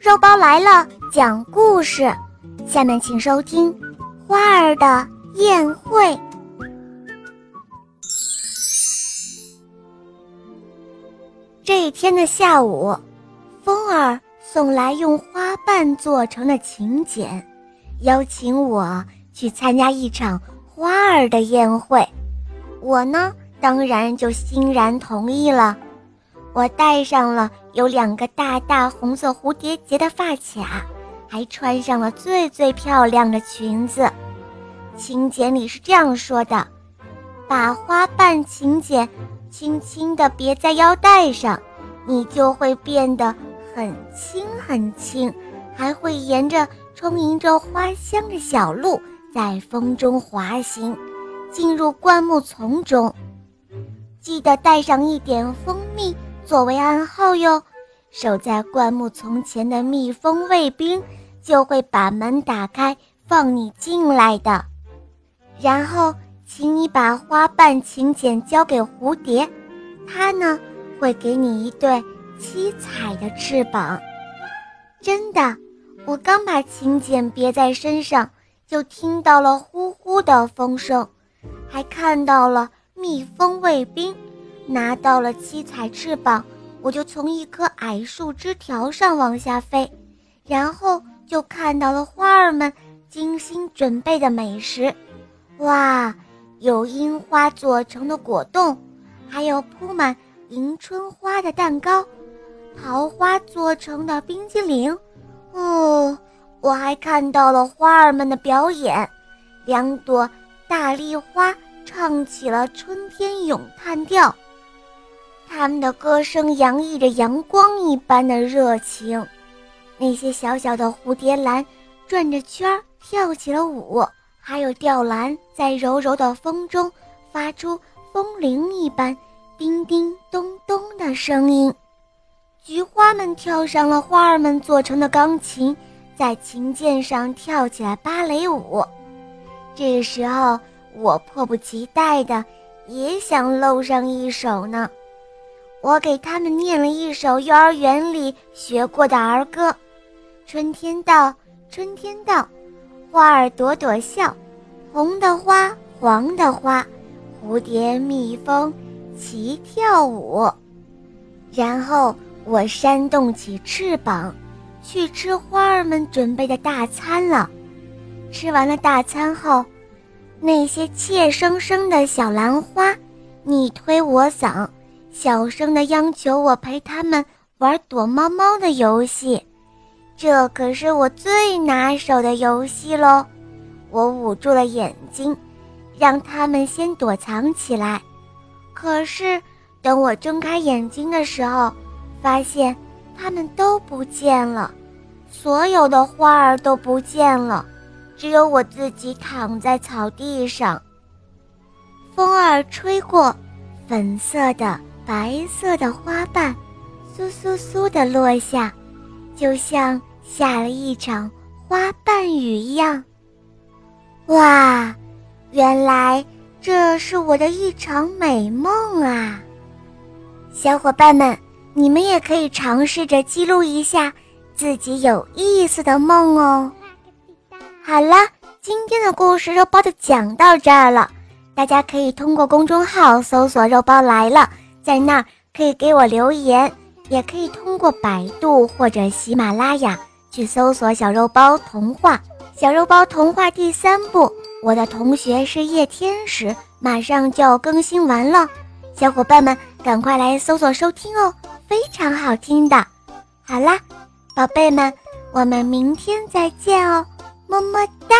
肉包来了，讲故事。下面请收听《花儿的宴会》。这一天的下午，风儿送来用花瓣做成的请柬，邀请我去参加一场花儿的宴会。我呢，当然就欣然同意了。我戴上了有两个大大红色蝴蝶结的发卡，还穿上了最最漂亮的裙子。请柬里是这样说的：“把花瓣请柬轻轻地别在腰带上，你就会变得很轻很轻，还会沿着充盈着花香的小路在风中滑行，进入灌木丛中。记得带上一点蜂蜜。”作为暗号哟，守在灌木丛前的蜜蜂卫兵就会把门打开，放你进来的。然后，请你把花瓣请柬交给蝴蝶，它呢会给你一对七彩的翅膀。真的，我刚把请柬别在身上，就听到了呼呼的风声，还看到了蜜蜂卫兵。拿到了七彩翅膀，我就从一棵矮树枝条上往下飞，然后就看到了花儿们精心准备的美食。哇，有樱花做成的果冻，还有铺满迎春花的蛋糕，桃花做成的冰激凌。哦，我还看到了花儿们的表演，两朵大丽花唱起了春天咏叹调。他们的歌声洋溢着阳光一般的热情，那些小小的蝴蝶兰转着圈儿跳起了舞，还有吊兰在柔柔的风中发出风铃一般叮叮咚咚的声音。菊花们跳上了花儿们做成的钢琴，在琴键上跳起来芭蕾舞。这个时候，我迫不及待的也想露上一手呢。我给他们念了一首幼儿园里学过的儿歌：“春天到，春天到，花儿朵朵笑，红的花，黄的花，蝴蝶、蜜蜂齐跳舞。”然后我扇动起翅膀，去吃花儿们准备的大餐了。吃完了大餐后，那些怯生生的小兰花，你推我搡。小声的央求我陪他们玩躲猫猫的游戏，这可是我最拿手的游戏喽！我捂住了眼睛，让他们先躲藏起来。可是等我睁开眼睛的时候，发现他们都不见了，所有的花儿都不见了，只有我自己躺在草地上。风儿吹过，粉色的。白色的花瓣，簌簌簌地落下，就像下了一场花瓣雨一样。哇，原来这是我的一场美梦啊！小伙伴们，你们也可以尝试着记录一下自己有意思的梦哦。好了，今天的故事肉包就讲到这儿了，大家可以通过公众号搜索“肉包来了”。在那儿可以给我留言，也可以通过百度或者喜马拉雅去搜索《小肉包童话》。《小肉包童话》第三部，我的同学是夜天使，马上就要更新完了，小伙伴们赶快来搜索收听哦，非常好听的。好啦，宝贝们，我们明天再见哦，么么哒。